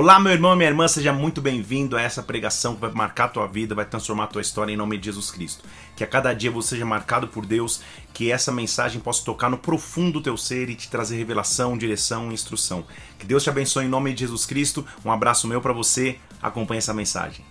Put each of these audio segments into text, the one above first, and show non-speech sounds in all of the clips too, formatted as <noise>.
Olá, meu irmão e minha irmã, seja muito bem-vindo a essa pregação que vai marcar a tua vida, vai transformar a tua história em nome de Jesus Cristo. Que a cada dia você seja marcado por Deus, que essa mensagem possa tocar no profundo do teu ser e te trazer revelação, direção e instrução. Que Deus te abençoe em nome de Jesus Cristo. Um abraço meu para você. Acompanhe essa mensagem.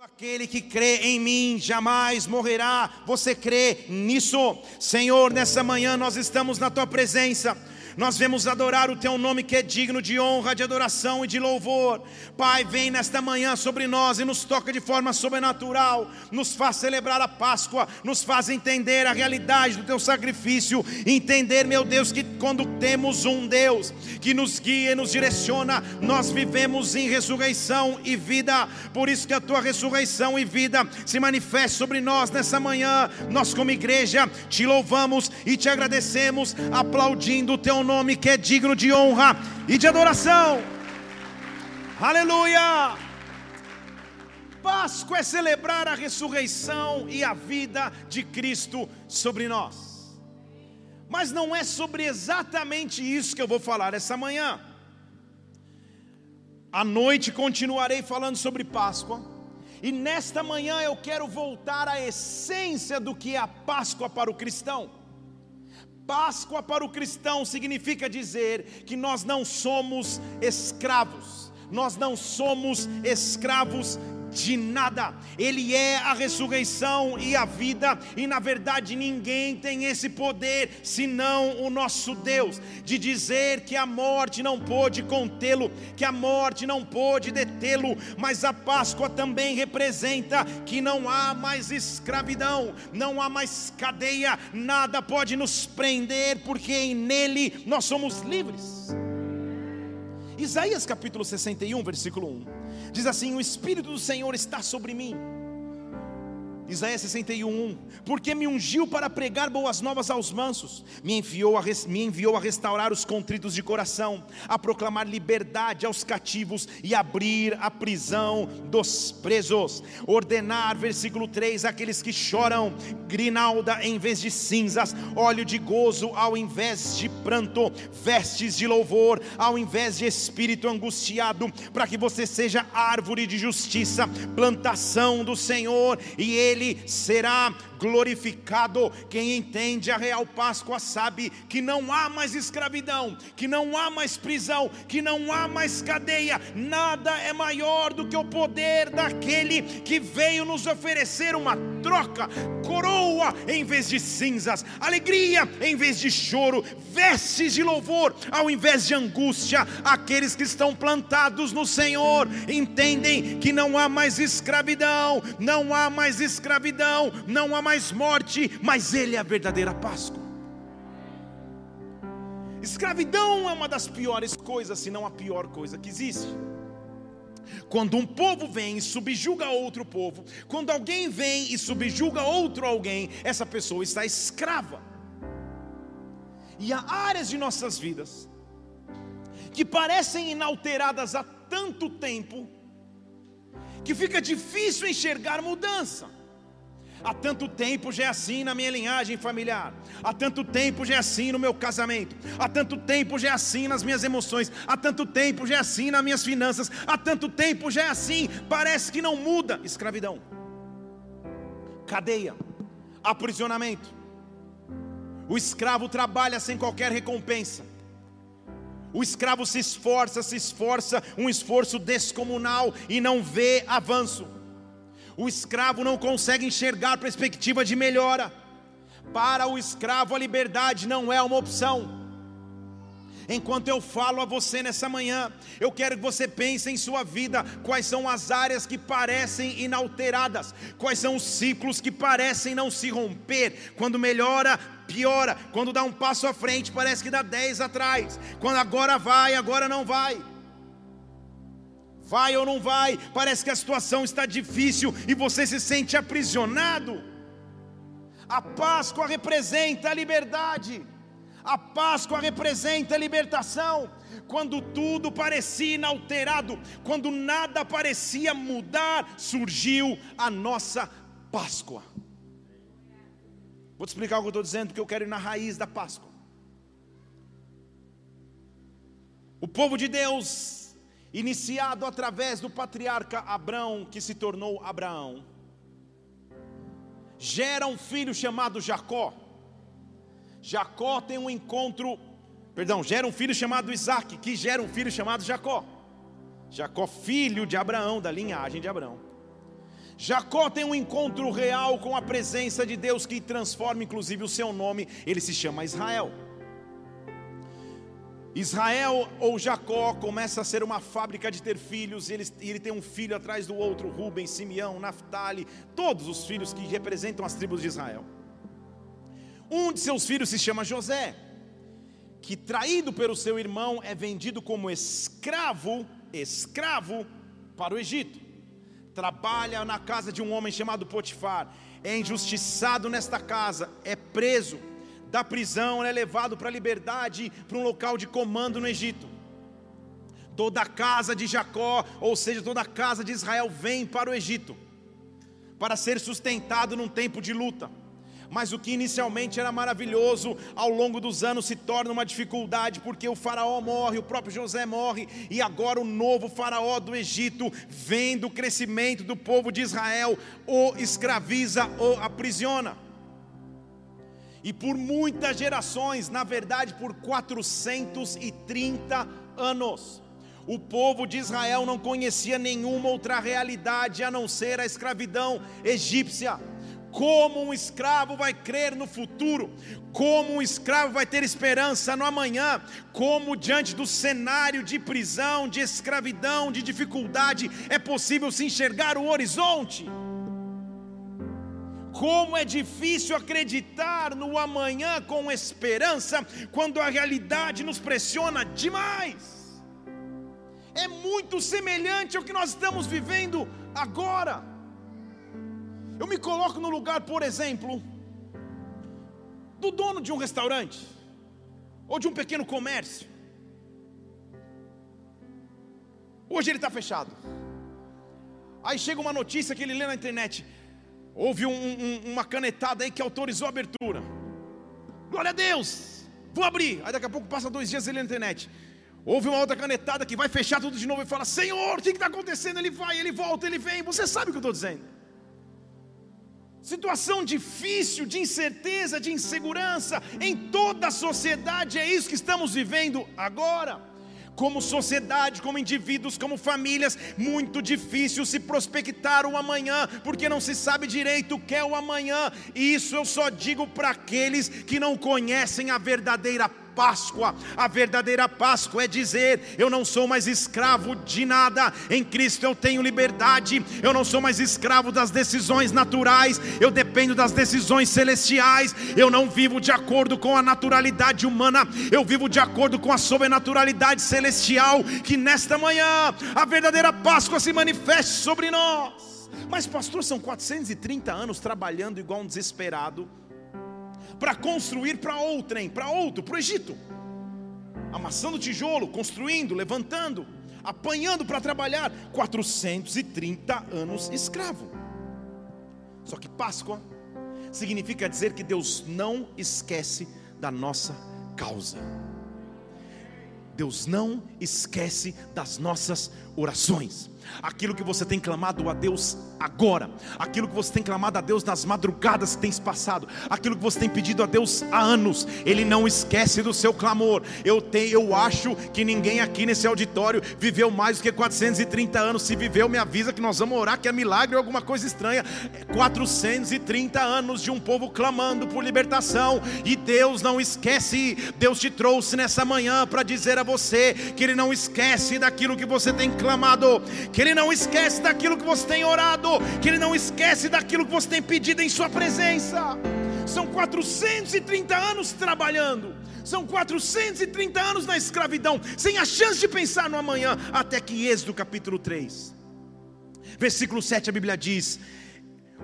Aquele que crê em mim jamais morrerá. Você crê nisso? Senhor, nessa manhã nós estamos na tua presença nós vemos adorar o teu nome que é digno de honra, de adoração e de louvor. Pai, vem nesta manhã sobre nós e nos toca de forma sobrenatural, nos faz celebrar a Páscoa, nos faz entender a realidade do teu sacrifício, entender, meu Deus, que quando temos um Deus que nos guia e nos direciona, nós vivemos em ressurreição e vida. Por isso que a tua ressurreição e vida se manifeste sobre nós nessa manhã. Nós como igreja te louvamos e te agradecemos, aplaudindo o teu nome que é digno de honra e de adoração. Aleluia! Páscoa é celebrar a ressurreição e a vida de Cristo sobre nós. Mas não é sobre exatamente isso que eu vou falar essa manhã. À noite continuarei falando sobre Páscoa. E nesta manhã eu quero voltar à essência do que é a Páscoa para o cristão. Páscoa para o cristão significa dizer que nós não somos escravos, nós não somos escravos de nada. Ele é a ressurreição e a vida, e na verdade ninguém tem esse poder senão o nosso Deus, de dizer que a morte não pôde contê-lo, que a morte não pôde detê-lo, mas a Páscoa também representa que não há mais escravidão, não há mais cadeia, nada pode nos prender, porque nele nós somos livres. Isaías capítulo 61, versículo 1 diz assim: O Espírito do Senhor está sobre mim Isaías 61, porque me ungiu para pregar boas novas aos mansos, me enviou, a, me enviou a restaurar os contritos de coração, a proclamar liberdade aos cativos e abrir a prisão dos presos, ordenar, versículo 3, aqueles que choram, grinalda em vez de cinzas, óleo de gozo ao invés de pranto, vestes de louvor ao invés de espírito angustiado, para que você seja árvore de justiça, plantação do Senhor, e Ele ele será glorificado. Quem entende a real Páscoa sabe que não há mais escravidão, que não há mais prisão, que não há mais cadeia. Nada é maior do que o poder daquele que veio nos oferecer uma troca, coroa em vez de cinzas, alegria em vez de choro, vestes de louvor ao invés de angústia. Aqueles que estão plantados no Senhor entendem que não há mais escravidão, não há mais escravidão, não há mais morte, mas Ele é a verdadeira Páscoa. Escravidão é uma das piores coisas, se não a pior coisa que existe. Quando um povo vem e subjuga outro povo, quando alguém vem e subjuga outro alguém, essa pessoa está escrava. E há áreas de nossas vidas que parecem inalteradas há tanto tempo, que fica difícil enxergar mudança. Há tanto tempo já é assim na minha linhagem familiar. Há tanto tempo já é assim no meu casamento. Há tanto tempo já é assim nas minhas emoções. Há tanto tempo já é assim nas minhas finanças. Há tanto tempo já é assim. Parece que não muda. Escravidão, cadeia, aprisionamento. O escravo trabalha sem qualquer recompensa. O escravo se esforça, se esforça, um esforço descomunal e não vê avanço. O escravo não consegue enxergar perspectiva de melhora. Para o escravo, a liberdade não é uma opção. Enquanto eu falo a você nessa manhã, eu quero que você pense em sua vida quais são as áreas que parecem inalteradas, quais são os ciclos que parecem não se romper. Quando melhora, piora. Quando dá um passo à frente, parece que dá dez atrás. Quando agora vai, agora não vai. Vai ou não vai? Parece que a situação está difícil e você se sente aprisionado. A Páscoa representa a liberdade. A Páscoa representa a libertação. Quando tudo parecia inalterado, quando nada parecia mudar, surgiu a nossa Páscoa. Vou te explicar o que eu estou dizendo, porque eu quero ir na raiz da Páscoa. O povo de Deus, iniciado através do patriarca Abraão, que se tornou Abraão, gera um filho chamado Jacó. Jacó tem um encontro, perdão, gera um filho chamado Isaac, que gera um filho chamado Jacó. Jacó, filho de Abraão, da linhagem de Abraão. Jacó tem um encontro real com a presença de Deus que transforma inclusive o seu nome, ele se chama Israel. Israel ou Jacó começa a ser uma fábrica de ter filhos, e ele, ele tem um filho atrás do outro, Rubem, Simeão, Naphtali, todos os filhos que representam as tribos de Israel. Um de seus filhos se chama José, que traído pelo seu irmão é vendido como escravo, escravo para o Egito. Trabalha na casa de um homem chamado Potifar, é injustiçado nesta casa, é preso da prisão, é levado para a liberdade, para um local de comando no Egito. Toda a casa de Jacó, ou seja, toda a casa de Israel, vem para o Egito, para ser sustentado num tempo de luta. Mas o que inicialmente era maravilhoso, ao longo dos anos se torna uma dificuldade, porque o Faraó morre, o próprio José morre, e agora o novo Faraó do Egito, vendo o crescimento do povo de Israel, o escraviza ou aprisiona e por muitas gerações, na verdade por 430 anos. O povo de Israel não conhecia nenhuma outra realidade a não ser a escravidão egípcia. Como um escravo vai crer no futuro? Como um escravo vai ter esperança no amanhã? Como diante do cenário de prisão, de escravidão, de dificuldade, é possível se enxergar o horizonte? Como é difícil acreditar no amanhã com esperança, quando a realidade nos pressiona demais. É muito semelhante ao que nós estamos vivendo agora. Eu me coloco no lugar, por exemplo, do dono de um restaurante, ou de um pequeno comércio. Hoje ele está fechado. Aí chega uma notícia que ele lê na internet: Houve um, um, uma canetada aí que autorizou a abertura. Glória a Deus! Vou abrir. Aí daqui a pouco passa dois dias ele na internet. Houve uma outra canetada que vai fechar tudo de novo e fala: Senhor, o que está acontecendo? Ele vai, ele volta, ele vem. Você sabe o que eu estou dizendo. Situação difícil, de incerteza, de insegurança em toda a sociedade, é isso que estamos vivendo agora como sociedade, como indivíduos, como famílias, muito difícil se prospectar o amanhã, porque não se sabe direito o que é o amanhã, e isso eu só digo para aqueles que não conhecem a verdadeira Páscoa. A verdadeira Páscoa é dizer: eu não sou mais escravo de nada, em Cristo eu tenho liberdade, eu não sou mais escravo das decisões naturais, eu dependo das decisões celestiais, eu não vivo de acordo com a naturalidade humana, eu vivo de acordo com a sobrenaturalidade celestial, que nesta manhã a verdadeira Páscoa se manifeste sobre nós. Mas, pastor, são 430 anos trabalhando igual um desesperado para construir para outrem, para outro, para o Egito. Amassando tijolo, construindo, levantando, apanhando para trabalhar. 430 anos escravo. Só que Páscoa significa dizer que Deus não esquece da nossa causa. Deus não esquece das nossas orações aquilo que você tem clamado a Deus agora, aquilo que você tem clamado a Deus nas madrugadas que tens passado, aquilo que você tem pedido a Deus há anos, Ele não esquece do seu clamor. Eu tenho, eu acho que ninguém aqui nesse auditório viveu mais do que 430 anos. Se viveu, me avisa que nós vamos orar que é milagre ou alguma coisa estranha. 430 anos de um povo clamando por libertação e Deus não esquece. Deus te trouxe nessa manhã para dizer a você que Ele não esquece daquilo que você tem clamado que Ele não esquece daquilo que você tem orado, que Ele não esquece daquilo que você tem pedido em Sua presença. São 430 anos trabalhando, são 430 anos na escravidão, sem a chance de pensar no amanhã, até que Êxodo capítulo 3, versículo 7, a Bíblia diz: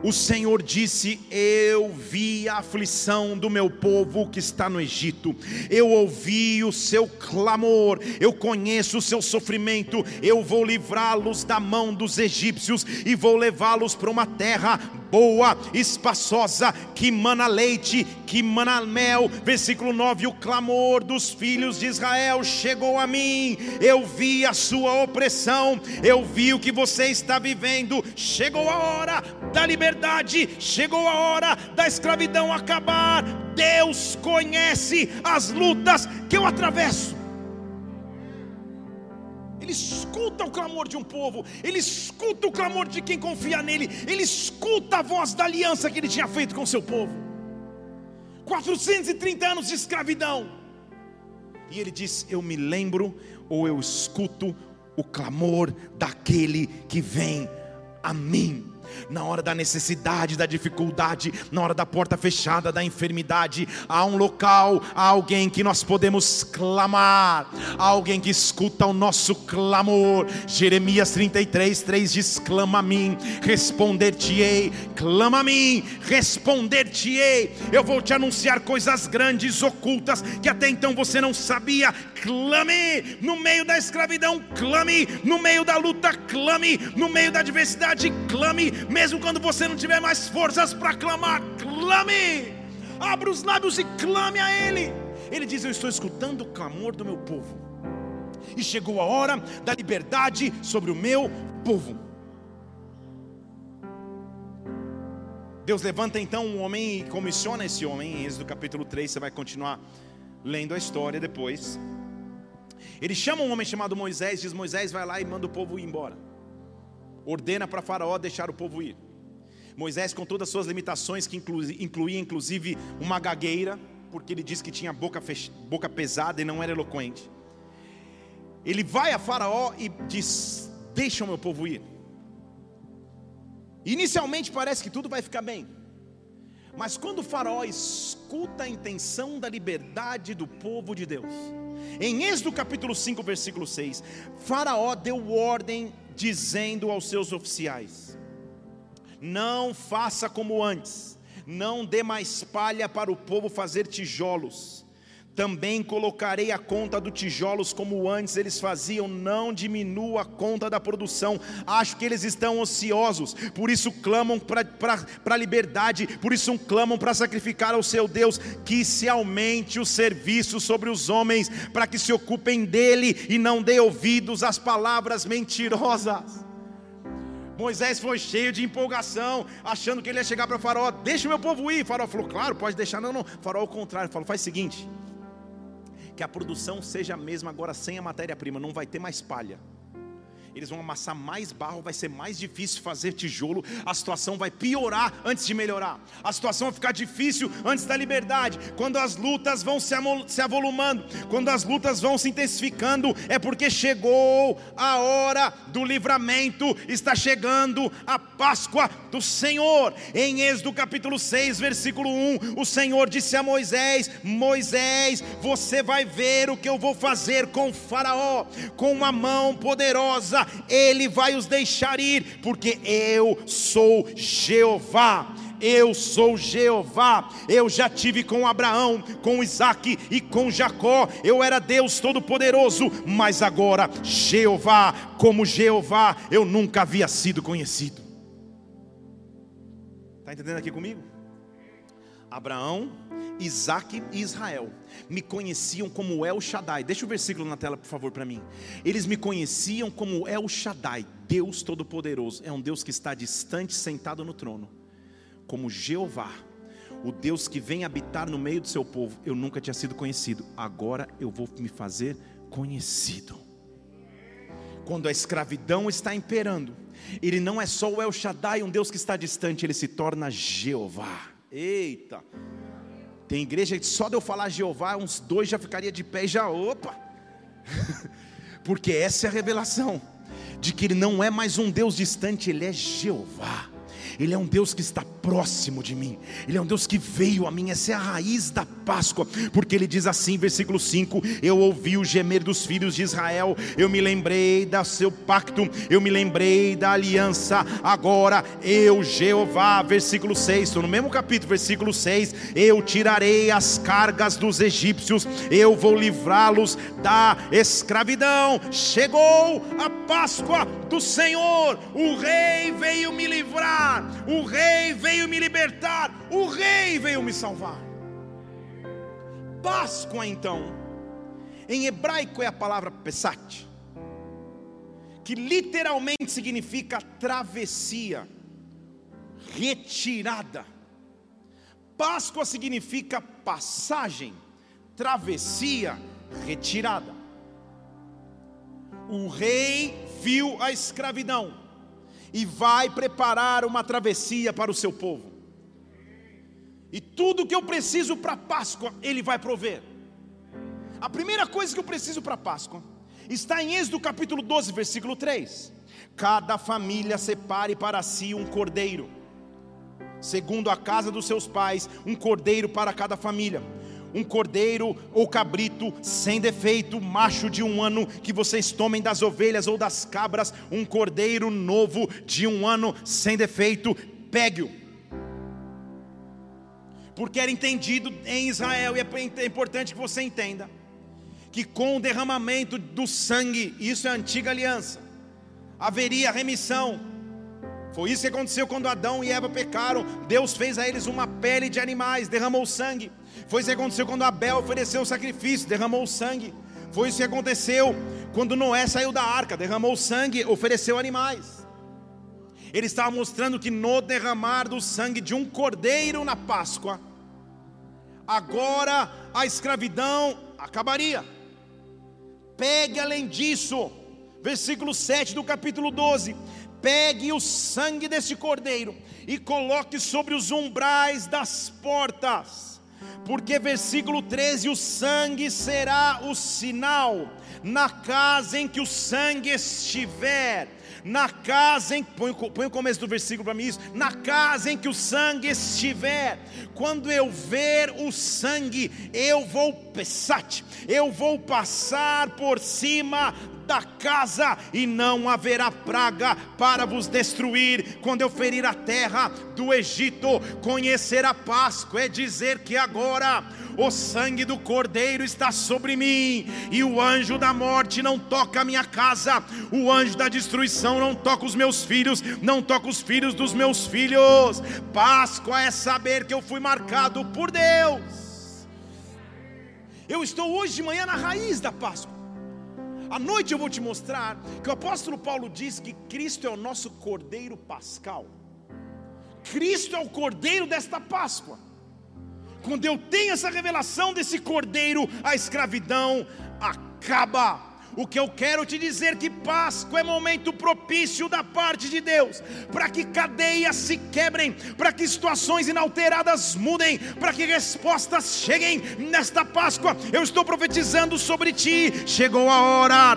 o Senhor disse: Eu vi a aflição do meu povo que está no Egito, eu ouvi o seu clamor, eu conheço o seu sofrimento, eu vou livrá-los da mão dos egípcios e vou levá-los para uma terra boa, espaçosa, que mana leite, que mana mel. Versículo 9: O clamor dos filhos de Israel chegou a mim, eu vi a sua opressão, eu vi o que você está vivendo. Chegou a hora da liberdade, chegou a hora da escravidão acabar. Deus conhece as lutas que eu atravesso. Ele escuta o clamor de um povo, ele escuta o clamor de quem confia nele, ele escuta a voz da aliança que ele tinha feito com seu povo. 430 anos de escravidão. E ele diz: Eu me lembro ou eu escuto o clamor daquele que vem a mim na hora da necessidade, da dificuldade, na hora da porta fechada, da enfermidade, há um local, há alguém que nós podemos clamar, há alguém que escuta o nosso clamor. Jeremias 33, 3 diz: clama a mim, responder-te-ei, clama a mim, responder-te-ei. Eu vou te anunciar coisas grandes, ocultas, que até então você não sabia. Clame no meio da escravidão, clame no meio da luta, clame no meio da adversidade, clame mesmo quando você não tiver mais forças para clamar, clame, abra os lábios e clame a Ele. Ele diz: Eu estou escutando o clamor do meu povo, e chegou a hora da liberdade sobre o meu povo. Deus levanta então um homem e comissiona esse homem, em Êxodo capítulo 3, você vai continuar lendo a história depois. Ele chama um homem chamado Moisés, diz: Moisés vai lá e manda o povo ir embora ordena para Faraó deixar o povo ir. Moisés, com todas as suas limitações, que incluía inclusive uma gagueira, porque ele disse que tinha boca, fech... boca pesada e não era eloquente. Ele vai a Faraó e diz: Deixa o meu povo ir. Inicialmente parece que tudo vai ficar bem, mas quando o Faraó escuta a intenção da liberdade do povo de Deus, em Êxodo capítulo 5, versículo 6, Faraó deu ordem dizendo aos seus oficiais: Não faça como antes, não dê mais palha para o povo fazer tijolos. Também colocarei a conta do tijolos como antes eles faziam, não diminua a conta da produção. Acho que eles estão ociosos, por isso clamam para a liberdade, por isso clamam para sacrificar ao seu Deus, que se aumente o serviço sobre os homens, para que se ocupem dele e não dê ouvidos às palavras mentirosas. Moisés foi cheio de empolgação, achando que ele ia chegar para Faraó, deixa o meu povo ir. Faraó falou, claro, pode deixar, não, não. Faraó ao contrário, falou, faz o seguinte que a produção seja a mesma agora sem a matéria-prima, não vai ter mais palha eles vão amassar mais barro, vai ser mais difícil fazer tijolo, a situação vai piorar antes de melhorar, a situação vai ficar difícil antes da liberdade. Quando as lutas vão se avolumando, quando as lutas vão se intensificando, é porque chegou a hora do livramento, está chegando a Páscoa do Senhor. Em Êxodo capítulo 6, versículo 1, o Senhor disse a Moisés: Moisés, você vai ver o que eu vou fazer com Faraó, com uma mão poderosa ele vai os deixar ir, porque eu sou Jeová. Eu sou Jeová. Eu já tive com Abraão, com Isaac e com Jacó. Eu era Deus Todo-Poderoso, mas agora, Jeová, como Jeová, eu nunca havia sido conhecido. Está entendendo aqui comigo? Abraão, Isaac e Israel me conheciam como El Shaddai. Deixa o versículo na tela, por favor, para mim. Eles me conheciam como El Shaddai, Deus Todo-Poderoso. É um Deus que está distante, sentado no trono. Como Jeová, o Deus que vem habitar no meio do seu povo. Eu nunca tinha sido conhecido, agora eu vou me fazer conhecido. Quando a escravidão está imperando, ele não é só o El Shaddai, um Deus que está distante, ele se torna Jeová. Eita! Tem igreja que só de eu falar Jeová, uns dois já ficaria de pé e já, opa! <laughs> Porque essa é a revelação de que ele não é mais um Deus distante, ele é Jeová. Ele é um Deus que está próximo de mim, Ele é um Deus que veio a mim, essa é a raiz da Páscoa, porque Ele diz assim, versículo 5: Eu ouvi o gemer dos filhos de Israel, eu me lembrei do seu pacto, eu me lembrei da aliança, agora eu, Jeová, versículo 6, estou no mesmo capítulo, versículo 6: Eu tirarei as cargas dos egípcios, eu vou livrá-los da escravidão. Chegou a Páscoa do Senhor, o Rei veio me livrar, o Rei veio me libertar, o Rei veio me salvar. Páscoa, então, em hebraico é a palavra Pesach, que literalmente significa travessia, retirada. Páscoa significa passagem, travessia, retirada. O rei viu a escravidão e vai preparar uma travessia para o seu povo. E tudo que eu preciso para Páscoa, Ele vai prover. A primeira coisa que eu preciso para Páscoa está em Êxodo capítulo 12, versículo 3. Cada família separe para si um cordeiro, segundo a casa dos seus pais, um cordeiro para cada família um cordeiro ou cabrito sem defeito, macho de um ano, que vocês tomem das ovelhas ou das cabras, um cordeiro novo de um ano sem defeito, pegue-o porque era entendido em Israel, e é importante que você entenda, que com o derramamento do sangue, isso é a antiga aliança, haveria remissão. Foi isso que aconteceu quando Adão e Eva pecaram. Deus fez a eles uma pele de animais, derramou sangue. Foi isso que aconteceu quando Abel ofereceu o sacrifício, derramou sangue. Foi isso que aconteceu quando Noé saiu da arca, derramou sangue, ofereceu animais. Ele estava mostrando que no derramar do sangue de um cordeiro na Páscoa, agora a escravidão acabaria. Pegue além disso, versículo 7 do capítulo 12: pegue o sangue desse cordeiro e coloque sobre os umbrais das portas, porque versículo 13: o sangue será o sinal na casa em que o sangue estiver na casa em põe, põe o começo do versículo para mim isso, na casa em que o sangue estiver, quando eu ver o sangue, eu vou eu vou passar por cima da casa, e não haverá praga para vos destruir. Quando eu ferir a terra do Egito, conhecer a Páscoa, é dizer que agora o sangue do Cordeiro está sobre mim, e o anjo da morte não toca a minha casa, o anjo da destruição não toca os meus filhos, não toca os filhos dos meus filhos. Páscoa é saber que eu fui marcado por Deus. Eu estou hoje de manhã na raiz da Páscoa. À noite eu vou te mostrar que o apóstolo Paulo diz que Cristo é o nosso cordeiro pascal. Cristo é o cordeiro desta Páscoa. Quando eu tenho essa revelação desse cordeiro, a escravidão acaba. O que eu quero te dizer que Páscoa é momento propício da parte de Deus, para que cadeias se quebrem, para que situações inalteradas mudem, para que respostas cheguem nesta Páscoa. Eu estou profetizando sobre ti. Chegou a hora,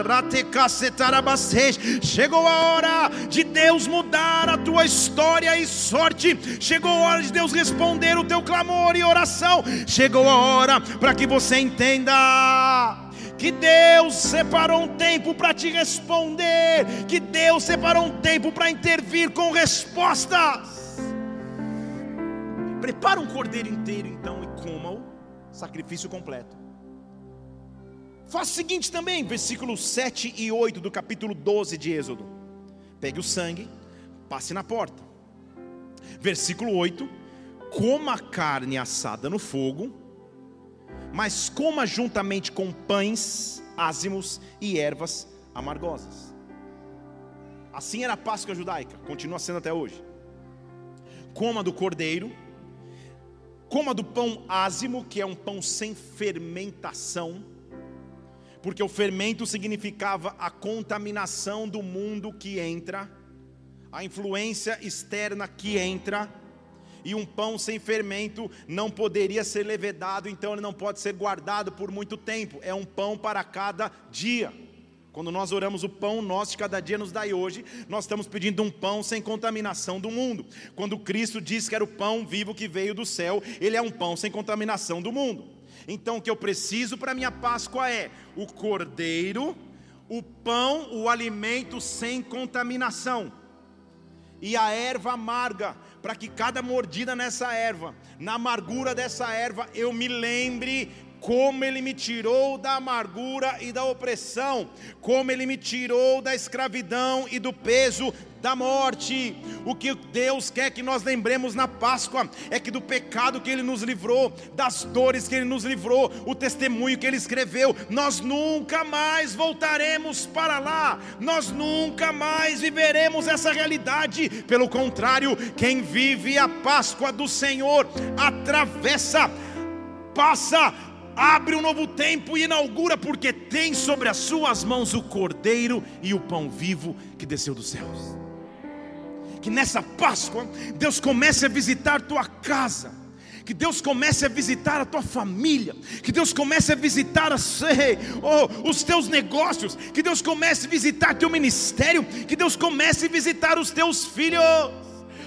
chegou a hora de Deus mudar a tua história e sorte. Chegou a hora de Deus responder o teu clamor e oração. Chegou a hora para que você entenda que Deus separou um tempo para te responder, que Deus separou um tempo para intervir com respostas. Prepara um cordeiro inteiro então e coma-o, sacrifício completo. Faça o seguinte também, versículos 7 e 8 do capítulo 12 de Êxodo. Pegue o sangue, passe na porta. Versículo 8: Coma a carne assada no fogo mas coma juntamente com pães ázimos e ervas amargosas. Assim era a Páscoa judaica, continua sendo até hoje. Coma do cordeiro, coma do pão ázimo, que é um pão sem fermentação, porque o fermento significava a contaminação do mundo que entra, a influência externa que entra e um pão sem fermento não poderia ser levedado, então ele não pode ser guardado por muito tempo. É um pão para cada dia. Quando nós oramos o pão nosso de cada dia nos dai hoje, nós estamos pedindo um pão sem contaminação do mundo. Quando Cristo disse que era o pão vivo que veio do céu, ele é um pão sem contaminação do mundo. Então o que eu preciso para minha Páscoa é o cordeiro, o pão, o alimento sem contaminação e a erva amarga, para que cada mordida nessa erva, na amargura dessa erva, eu me lembre como Ele me tirou da amargura e da opressão, como Ele me tirou da escravidão e do peso da morte. O que Deus quer que nós lembremos na Páscoa é que do pecado que Ele nos livrou, das dores que Ele nos livrou, o testemunho que Ele escreveu, nós nunca mais voltaremos para lá, nós nunca mais viveremos essa realidade. Pelo contrário, quem vive a Páscoa do Senhor atravessa, passa abre um novo tempo e inaugura, porque tem sobre as suas mãos o cordeiro e o pão vivo que desceu dos céus. Que nessa Páscoa, Deus comece a visitar tua casa. Que Deus comece a visitar a tua família, que Deus comece a visitar a, oh, os teus negócios, que Deus comece a visitar teu ministério, que Deus comece a visitar os teus filhos.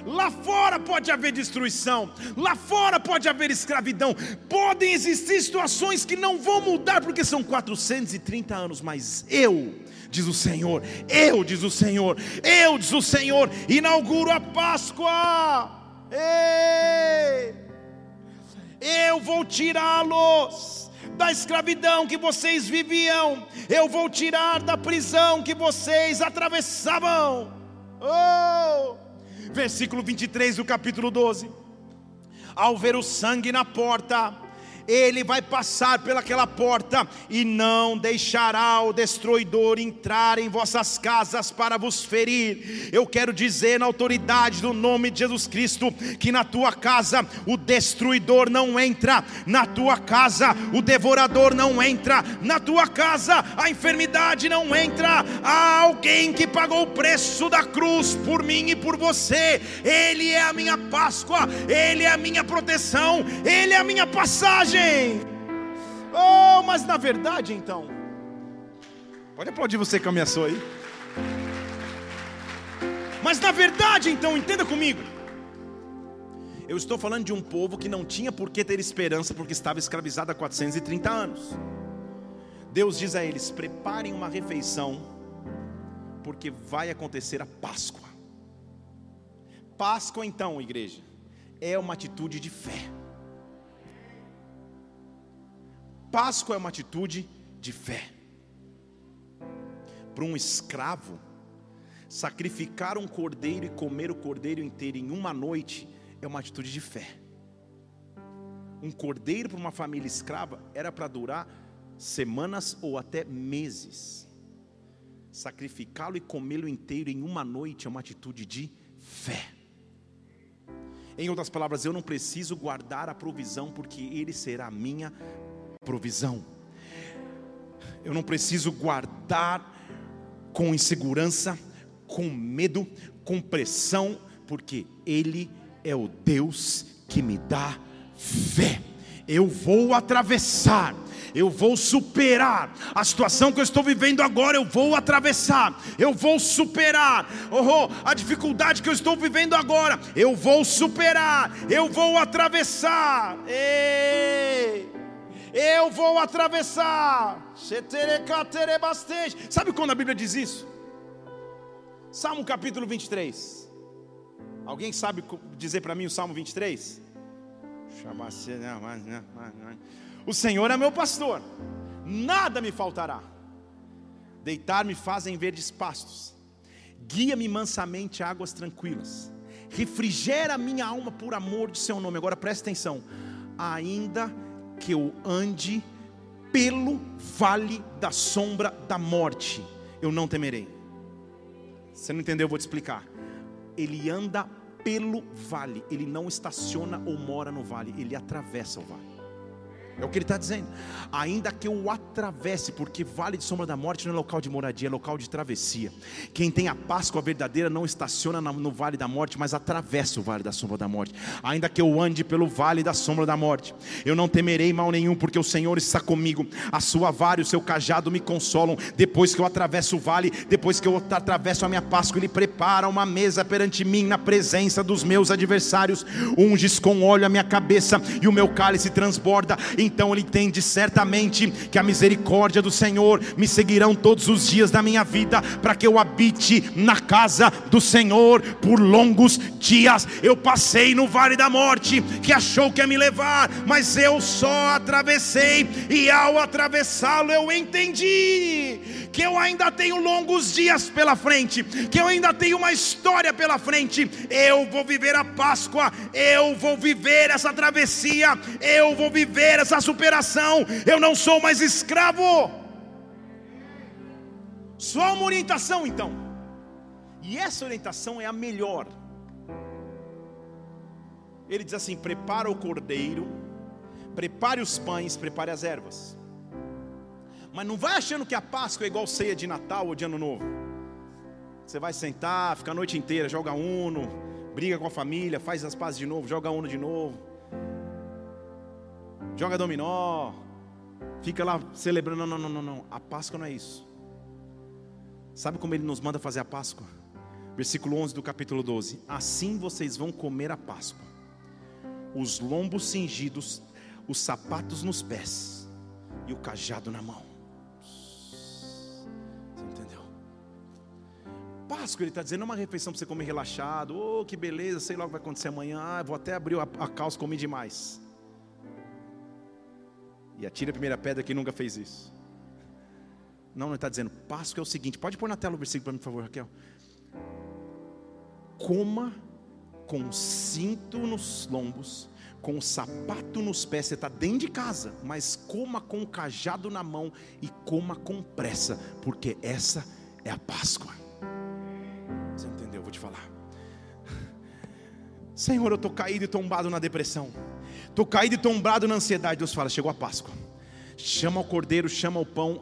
Lá fora pode haver destruição, lá fora pode haver escravidão, podem existir situações que não vão mudar porque são 430 anos, mas eu, diz o Senhor, eu, diz o Senhor, eu, diz o Senhor, inauguro a Páscoa. Ei! Eu vou tirá-los da escravidão que vocês viviam, eu vou tirar da prisão que vocês atravessavam. Oh! Versículo 23 do capítulo 12. Ao ver o sangue na porta, ele vai passar pelaquela porta e não deixará o destruidor entrar em vossas casas para vos ferir. Eu quero dizer na autoridade do nome de Jesus Cristo que na tua casa o destruidor não entra, na tua casa o devorador não entra, na tua casa a enfermidade não entra. Há alguém que pagou o preço da cruz por mim e por você. Ele é a minha Páscoa, ele é a minha proteção, ele é a minha passagem. Oh, mas na verdade então. Pode aplaudir você que ameaçou aí. Mas na verdade então, entenda comigo. Eu estou falando de um povo que não tinha por que ter esperança porque estava escravizado há 430 anos. Deus diz a eles: preparem uma refeição, porque vai acontecer a Páscoa. Páscoa, então, igreja, é uma atitude de fé. Páscoa é uma atitude de fé. Para um escravo, sacrificar um cordeiro e comer o cordeiro inteiro em uma noite é uma atitude de fé. Um cordeiro para uma família escrava era para durar semanas ou até meses. Sacrificá-lo e comê-lo inteiro em uma noite é uma atitude de fé. Em outras palavras, eu não preciso guardar a provisão, porque Ele será a minha provisão. Eu não preciso guardar com insegurança, com medo, com pressão, porque Ele é o Deus que me dá fé. Eu vou atravessar, eu vou superar a situação que eu estou vivendo agora. Eu vou atravessar, eu vou superar oh, a dificuldade que eu estou vivendo agora. Eu vou superar, eu vou atravessar. Ei eu vou atravessar. Sabe quando a Bíblia diz isso? Salmo capítulo 23. Alguém sabe dizer para mim o Salmo 23? O Senhor é meu pastor, nada me faltará. Deitar-me fazem verdes pastos, guia-me mansamente a águas tranquilas, refrigera minha alma por amor de seu nome. Agora presta atenção, ainda que eu ande pelo vale da sombra da morte, eu não temerei. Você não entendeu? Eu vou te explicar. Ele anda pelo vale, ele não estaciona ou mora no vale, ele atravessa o vale. É o que ele está dizendo. Ainda que eu atravesse, porque vale de sombra da morte não é local de moradia, é local de travessia. Quem tem a Páscoa verdadeira não estaciona no vale da morte, mas atravessa o vale da sombra da morte. Ainda que eu ande pelo vale da sombra da morte, eu não temerei mal nenhum, porque o Senhor está comigo. A sua vara e o seu cajado me consolam. Depois que eu atravesso o vale, depois que eu atravesso a minha Páscoa, ele prepara uma mesa perante mim na presença dos meus adversários. Unges com óleo a minha cabeça e o meu cálice transborda. Então ele entende certamente que a misericórdia do Senhor me seguirão todos os dias da minha vida, para que eu habite na casa do Senhor por longos dias. Eu passei no vale da morte, que achou que ia me levar, mas eu só atravessei, e ao atravessá-lo eu entendi que eu ainda tenho longos dias pela frente, que eu ainda tenho uma história pela frente. Eu vou viver a Páscoa, eu vou viver essa travessia, eu vou viver essa superação. Eu não sou mais escravo. Só uma orientação então. E essa orientação é a melhor. Ele diz assim: prepara o cordeiro, prepare os pães, prepare as ervas. Mas não vai achando que a Páscoa é igual ceia de Natal ou de Ano Novo. Você vai sentar, ficar a noite inteira, joga uno, briga com a família, faz as pazes de novo, joga uno de novo, joga dominó, fica lá celebrando. Não, não, não, não. A Páscoa não é isso. Sabe como ele nos manda fazer a Páscoa? Versículo 11 do capítulo 12: Assim vocês vão comer a Páscoa, os lombos cingidos, os sapatos nos pés e o cajado na mão. Páscoa, ele está dizendo, é uma refeição para você comer relaxado. Oh, que beleza, sei lá o que vai acontecer amanhã. Ah, vou até abrir a, a calça, comi demais. E atira a primeira pedra quem nunca fez isso. Não, ele está dizendo, Páscoa é o seguinte, pode pôr na tela o versículo para mim, por favor, Raquel. Coma com cinto nos lombos, com sapato nos pés, você está dentro de casa, mas coma com o cajado na mão e coma com pressa, porque essa é a Páscoa vou te falar. Senhor, eu estou caído e tombado na depressão. Estou caído e tombado na ansiedade. Deus fala: chegou a Páscoa. Chama o cordeiro, chama o pão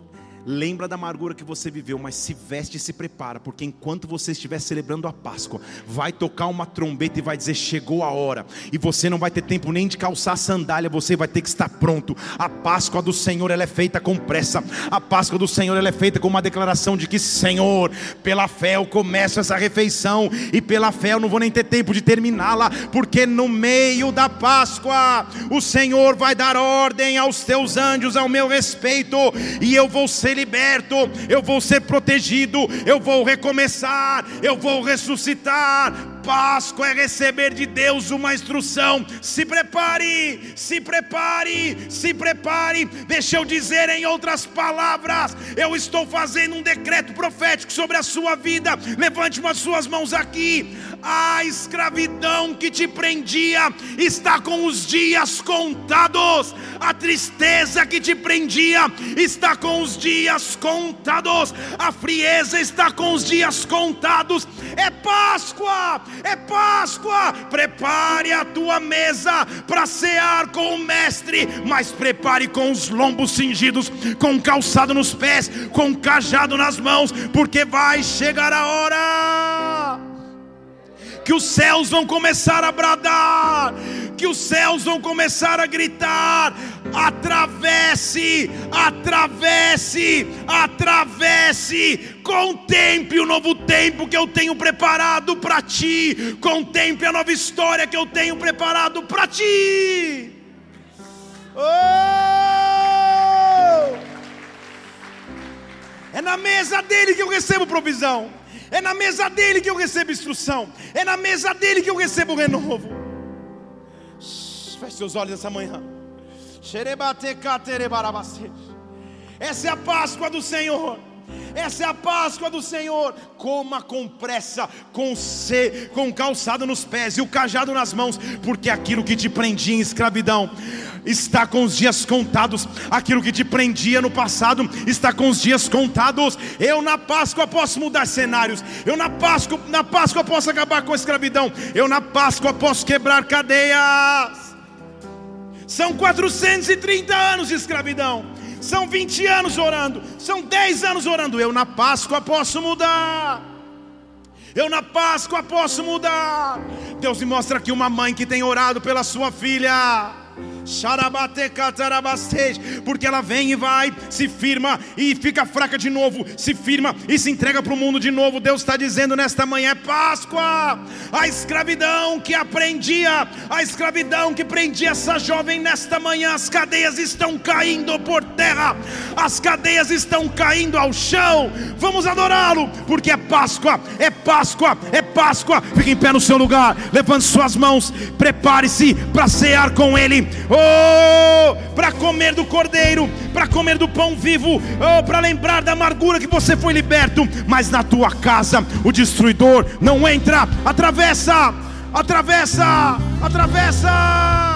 Lembra da amargura que você viveu, mas se veste e se prepara, porque enquanto você estiver celebrando a Páscoa, vai tocar uma trombeta e vai dizer: chegou a hora, e você não vai ter tempo nem de calçar a sandália, você vai ter que estar pronto. A Páscoa do Senhor ela é feita com pressa, a Páscoa do Senhor ela é feita com uma declaração de que, Senhor, pela fé eu começo essa refeição, e pela fé eu não vou nem ter tempo de terminá-la, porque no meio da Páscoa, o Senhor vai dar ordem aos teus anjos ao meu respeito, e eu vou ser liberto, eu vou ser protegido, eu vou recomeçar, eu vou ressuscitar. Páscoa é receber de Deus uma instrução. Se prepare, se prepare, se prepare. Deixa eu dizer em outras palavras: eu estou fazendo um decreto profético sobre a sua vida. Levante as suas mãos aqui. A escravidão que te prendia está com os dias contados. A tristeza que te prendia está com os dias contados. A frieza está com os dias contados. É Páscoa, é Páscoa. Prepare a tua mesa para cear com o Mestre, mas prepare com os lombos cingidos, com calçado nos pés, com cajado nas mãos, porque vai chegar a hora que os céus vão começar a bradar, que os céus vão começar a gritar: atravesse, atravesse, atravesse, contemple o novo tempo que eu tenho preparado para ti, contemple a nova história que eu tenho preparado para ti. Oh! É na mesa dele que eu recebo provisão. É na mesa dele que eu recebo instrução. É na mesa dele que eu recebo renovo. Feche seus olhos essa manhã. Essa é a Páscoa do Senhor. Essa é a Páscoa do Senhor. Coma com pressa, com C, com calçado nos pés e o cajado nas mãos, porque aquilo que te prendia em escravidão está com os dias contados. Aquilo que te prendia no passado está com os dias contados. Eu na Páscoa posso mudar cenários. Eu na Páscoa, na Páscoa posso acabar com a escravidão. Eu na Páscoa posso quebrar cadeias. São 430 anos de escravidão. São 20 anos orando. São 10 anos orando. Eu na Páscoa posso mudar. Eu na Páscoa posso mudar. Deus me mostra aqui uma mãe que tem orado pela sua filha porque ela vem e vai, se firma e fica fraca de novo, se firma e se entrega para o mundo de novo. Deus está dizendo nesta manhã: é Páscoa, a escravidão que aprendia, a escravidão que prendia essa jovem nesta manhã, as cadeias estão caindo por terra, as cadeias estão caindo ao chão. Vamos adorá-lo, porque é Páscoa, é Páscoa, é Páscoa. Fique em pé no seu lugar, levante suas mãos, prepare-se para cear com Ele. Oh, para comer do cordeiro, para comer do pão vivo, oh, para lembrar da amargura que você foi liberto, mas na tua casa o destruidor não entra, atravessa, atravessa, atravessa.